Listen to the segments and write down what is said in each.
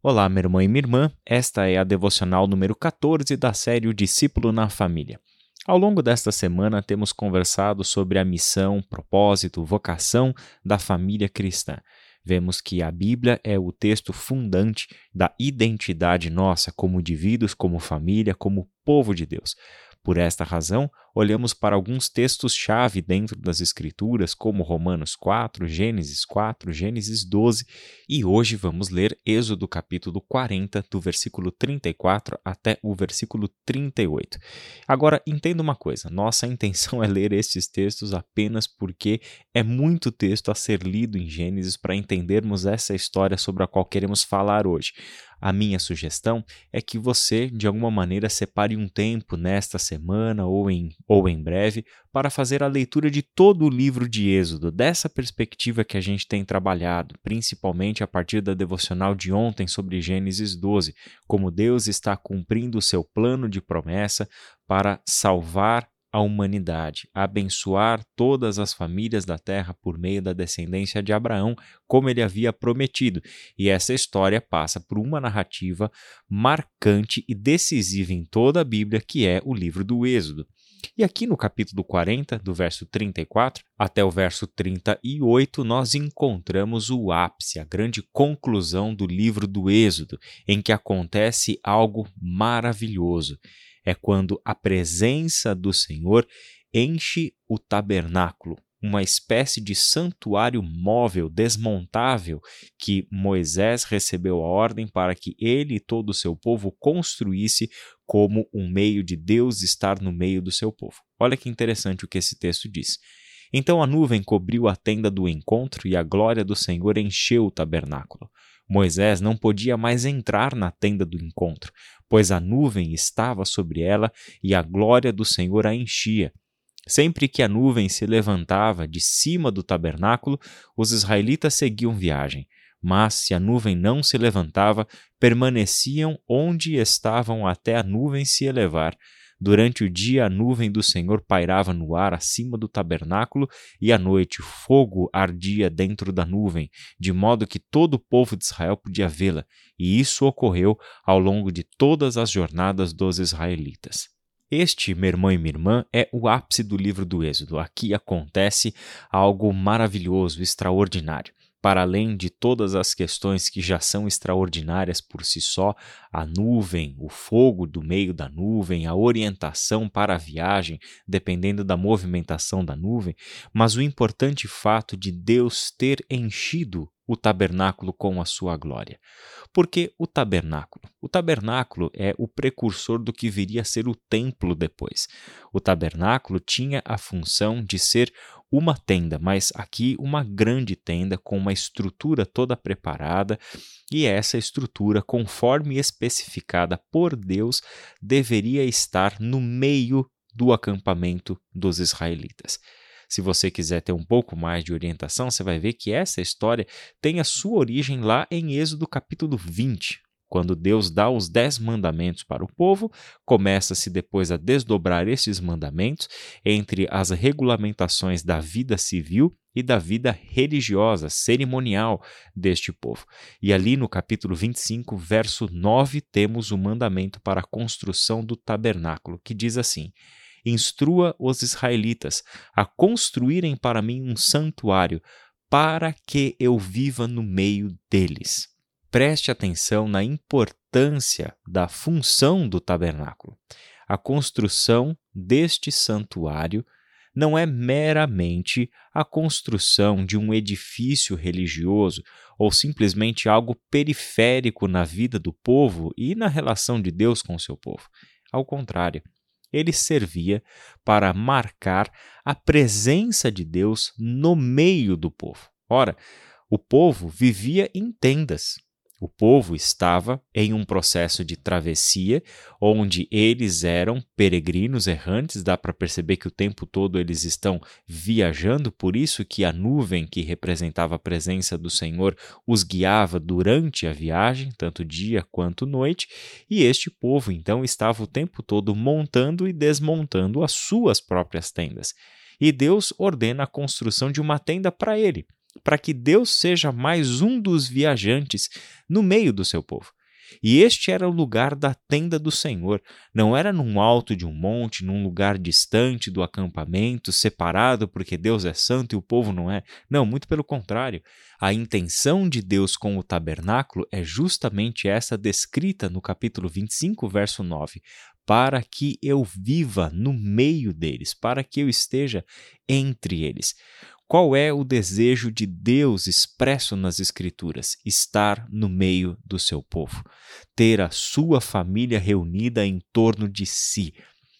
Olá, meu irmão e minha irmã. Esta é a devocional número 14 da série O Discípulo na Família. Ao longo desta semana, temos conversado sobre a missão, propósito, vocação da família cristã. Vemos que a Bíblia é o texto fundante da identidade nossa como indivíduos, como família, como povo de Deus. Por esta razão, olhamos para alguns textos-chave dentro das Escrituras, como Romanos 4, Gênesis 4, Gênesis 12, e hoje vamos ler Êxodo capítulo 40, do versículo 34 até o versículo 38. Agora, entenda uma coisa: nossa intenção é ler estes textos apenas porque é muito texto a ser lido em Gênesis para entendermos essa história sobre a qual queremos falar hoje. A minha sugestão é que você, de alguma maneira, separe um tempo nesta semana ou em, ou em breve para fazer a leitura de todo o livro de Êxodo, dessa perspectiva que a gente tem trabalhado, principalmente a partir da devocional de ontem sobre Gênesis 12, como Deus está cumprindo o seu plano de promessa para salvar a humanidade, abençoar todas as famílias da terra por meio da descendência de Abraão, como ele havia prometido. E essa história passa por uma narrativa marcante e decisiva em toda a Bíblia, que é o livro do Êxodo. E aqui no capítulo 40, do verso 34 até o verso 38, nós encontramos o ápice, a grande conclusão do livro do Êxodo, em que acontece algo maravilhoso. É quando a presença do Senhor enche o tabernáculo, uma espécie de santuário móvel, desmontável, que Moisés recebeu a ordem para que ele e todo o seu povo construísse como um meio de Deus estar no meio do seu povo. Olha que interessante o que esse texto diz. Então a nuvem cobriu a tenda do encontro e a glória do Senhor encheu o tabernáculo. Moisés não podia mais entrar na tenda do encontro, pois a nuvem estava sobre ela e a glória do Senhor a enchia. Sempre que a nuvem se levantava de cima do tabernáculo, os israelitas seguiam viagem. Mas se a nuvem não se levantava, permaneciam onde estavam até a nuvem se elevar, Durante o dia, a nuvem do Senhor pairava no ar acima do tabernáculo, e à noite, fogo ardia dentro da nuvem, de modo que todo o povo de Israel podia vê-la, e isso ocorreu ao longo de todas as jornadas dos israelitas. Este, meu irmão e minha irmã, é o ápice do livro do Êxodo. Aqui acontece algo maravilhoso, extraordinário para além de todas as questões que já são extraordinárias por si só, a nuvem, o fogo do meio da nuvem, a orientação para a viagem, dependendo da movimentação da nuvem, mas o importante fato de Deus ter enchido o tabernáculo com a sua glória. Porque o tabernáculo? O tabernáculo é o precursor do que viria a ser o templo depois. O tabernáculo tinha a função de ser uma tenda, mas aqui uma grande tenda com uma estrutura toda preparada, e essa estrutura, conforme especificada por Deus, deveria estar no meio do acampamento dos israelitas. Se você quiser ter um pouco mais de orientação, você vai ver que essa história tem a sua origem lá em Êxodo capítulo 20, quando Deus dá os dez mandamentos para o povo, começa-se depois a desdobrar esses mandamentos entre as regulamentações da vida civil e da vida religiosa, cerimonial deste povo. E ali no capítulo 25, verso 9, temos o mandamento para a construção do tabernáculo, que diz assim: instrua os israelitas a construírem para mim um santuário, para que eu viva no meio deles. Preste atenção na importância da função do tabernáculo. A construção deste santuário não é meramente a construção de um edifício religioso ou simplesmente algo periférico na vida do povo e na relação de Deus com o seu povo. Ao contrário, ele servia para marcar a presença de Deus no meio do povo. Ora, o povo vivia em tendas, o povo estava em um processo de travessia, onde eles eram peregrinos errantes, dá para perceber que o tempo todo eles estão viajando, por isso que a nuvem que representava a presença do Senhor os guiava durante a viagem, tanto dia quanto noite, e este povo então estava o tempo todo montando e desmontando as suas próprias tendas. E Deus ordena a construção de uma tenda para ele para que Deus seja mais um dos viajantes no meio do seu povo. E este era o lugar da tenda do Senhor. Não era num alto de um monte, num lugar distante do acampamento, separado porque Deus é santo e o povo não é. Não, muito pelo contrário. A intenção de Deus com o tabernáculo é justamente essa descrita no capítulo 25, verso 9. Para que eu viva no meio deles, para que eu esteja entre eles. Qual é o desejo de Deus expresso nas Escrituras? Estar no meio do seu povo, ter a sua família reunida em torno de si.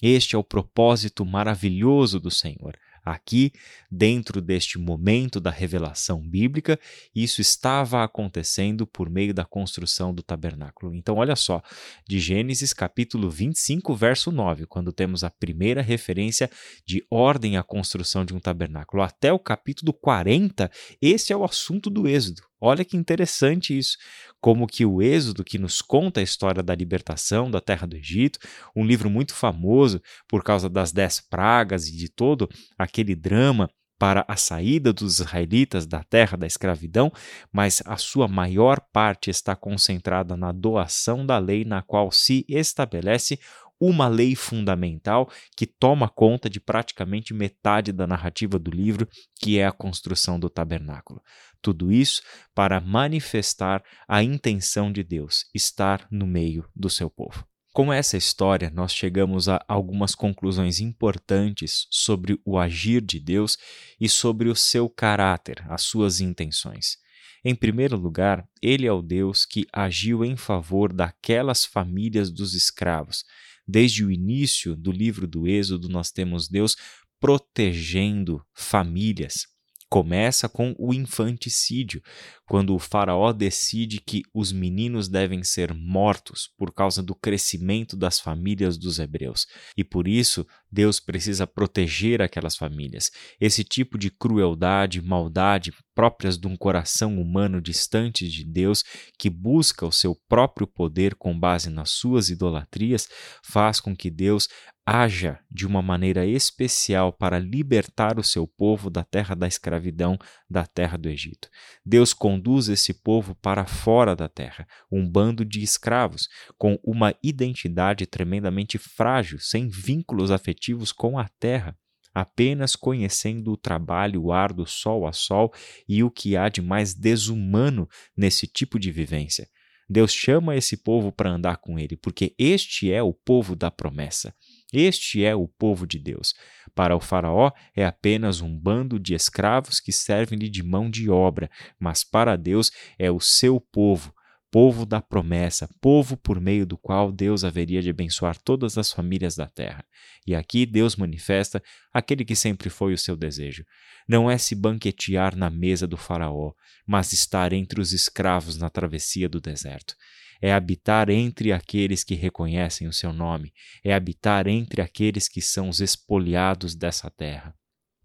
Este é o propósito maravilhoso do Senhor. Aqui, dentro deste momento da revelação bíblica, isso estava acontecendo por meio da construção do tabernáculo. Então, olha só, de Gênesis capítulo 25, verso 9, quando temos a primeira referência de ordem à construção de um tabernáculo, até o capítulo 40, esse é o assunto do Êxodo. Olha que interessante isso, como que o Êxodo, que nos conta a história da libertação da terra do Egito, um livro muito famoso por causa das dez pragas e de todo aquele drama para a saída dos israelitas da terra da escravidão, mas a sua maior parte está concentrada na doação da lei, na qual se estabelece uma lei fundamental que toma conta de praticamente metade da narrativa do livro, que é a construção do tabernáculo. Tudo isso para manifestar a intenção de Deus, estar no meio do seu povo. Com essa história, nós chegamos a algumas conclusões importantes sobre o agir de Deus e sobre o seu caráter, as suas intenções. Em primeiro lugar, ele é o Deus que agiu em favor daquelas famílias dos escravos Desde o início do livro do Êxodo, nós temos Deus protegendo famílias. Começa com o infanticídio, quando o Faraó decide que os meninos devem ser mortos por causa do crescimento das famílias dos hebreus. E por isso, Deus precisa proteger aquelas famílias. Esse tipo de crueldade, maldade próprias de um coração humano distante de Deus, que busca o seu próprio poder com base nas suas idolatrias, faz com que Deus haja de uma maneira especial para libertar o seu povo da terra da escravidão, da terra do Egito. Deus conduz esse povo para fora da terra, um bando de escravos, com uma identidade tremendamente frágil, sem vínculos afetivos com a terra apenas conhecendo o trabalho árduo sol a sol e o que há de mais desumano nesse tipo de vivência. Deus chama esse povo para andar com ele, porque este é o povo da promessa. Este é o povo de Deus. Para o Faraó é apenas um bando de escravos que servem-lhe de mão de obra, mas para Deus é o seu povo, povo da promessa, povo por meio do qual Deus haveria de abençoar todas as famílias da terra. E aqui Deus manifesta aquele que sempre foi o seu desejo. Não é se banquetear na mesa do Faraó, mas estar entre os escravos na travessia do deserto é habitar entre aqueles que reconhecem o seu nome, é habitar entre aqueles que são os espoliados dessa terra.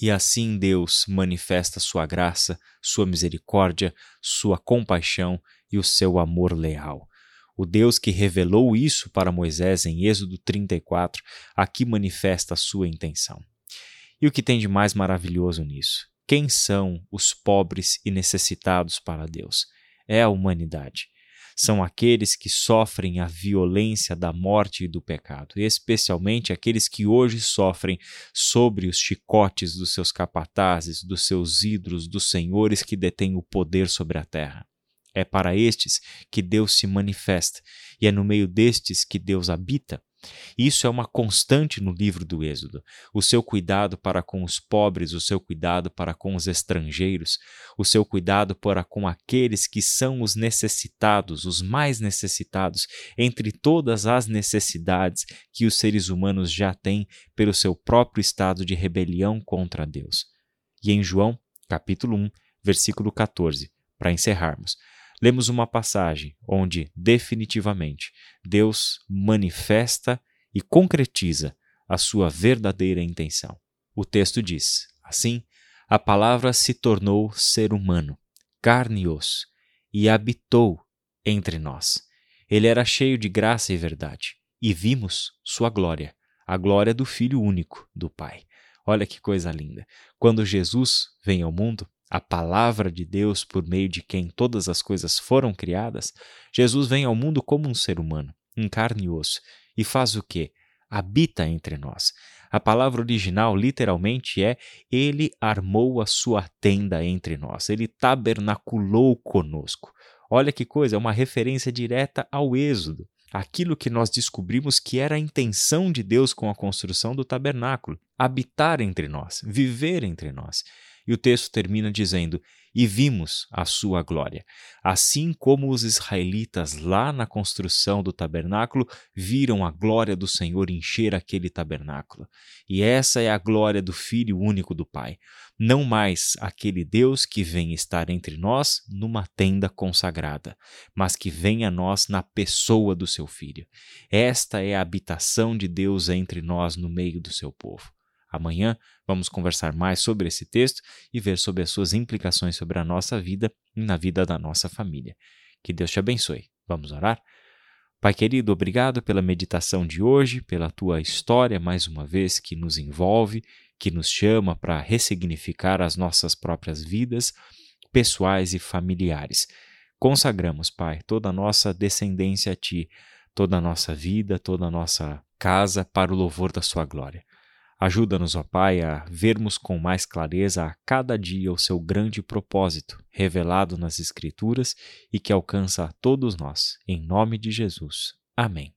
E assim Deus manifesta sua graça, sua misericórdia, sua compaixão e o seu amor leal. O Deus que revelou isso para Moisés em Êxodo 34, aqui manifesta a sua intenção. E o que tem de mais maravilhoso nisso? Quem são os pobres e necessitados para Deus? É a humanidade são aqueles que sofrem a violência da morte e do pecado, especialmente aqueles que hoje sofrem sobre os chicotes dos seus capatazes, dos seus ídolos, dos senhores que detêm o poder sobre a terra. É para estes que Deus se manifesta, e é no meio destes que Deus habita. Isso é uma constante no livro do Êxodo. O seu cuidado para com os pobres, o seu cuidado para com os estrangeiros, o seu cuidado para com aqueles que são os necessitados, os mais necessitados, entre todas as necessidades que os seres humanos já têm pelo seu próprio estado de rebelião contra Deus. E em João, capítulo 1, versículo 14, para encerrarmos, lemos uma passagem onde, definitivamente, Deus manifesta e concretiza a sua verdadeira intenção. O texto diz: Assim, a palavra se tornou ser humano, carne e osso, e habitou entre nós. Ele era cheio de graça e verdade, e vimos sua glória, a glória do Filho único do Pai. Olha que coisa linda. Quando Jesus vem ao mundo, a palavra de Deus por meio de quem todas as coisas foram criadas, Jesus vem ao mundo como um ser humano, em carne e osso, e faz o quê? Habita entre nós. A palavra original literalmente é ele armou a sua tenda entre nós, ele tabernaculou conosco. Olha que coisa, é uma referência direta ao Êxodo, aquilo que nós descobrimos que era a intenção de Deus com a construção do tabernáculo, habitar entre nós, viver entre nós. E o texto termina dizendo: E vimos a sua glória. Assim como os israelitas lá na construção do tabernáculo viram a glória do Senhor encher aquele tabernáculo. E essa é a glória do Filho único do Pai. Não mais aquele Deus que vem estar entre nós numa tenda consagrada, mas que vem a nós na pessoa do seu Filho. Esta é a habitação de Deus entre nós no meio do seu povo. Amanhã vamos conversar mais sobre esse texto e ver sobre as suas implicações sobre a nossa vida e na vida da nossa família. Que Deus te abençoe. Vamos orar? Pai querido, obrigado pela meditação de hoje, pela tua história mais uma vez que nos envolve, que nos chama para ressignificar as nossas próprias vidas pessoais e familiares. Consagramos, Pai, toda a nossa descendência a ti, toda a nossa vida, toda a nossa casa para o louvor da sua glória. Ajuda-nos, ó Pai, a vermos com mais clareza a cada dia o seu grande propósito, revelado nas Escrituras e que alcança a todos nós. Em nome de Jesus. Amém.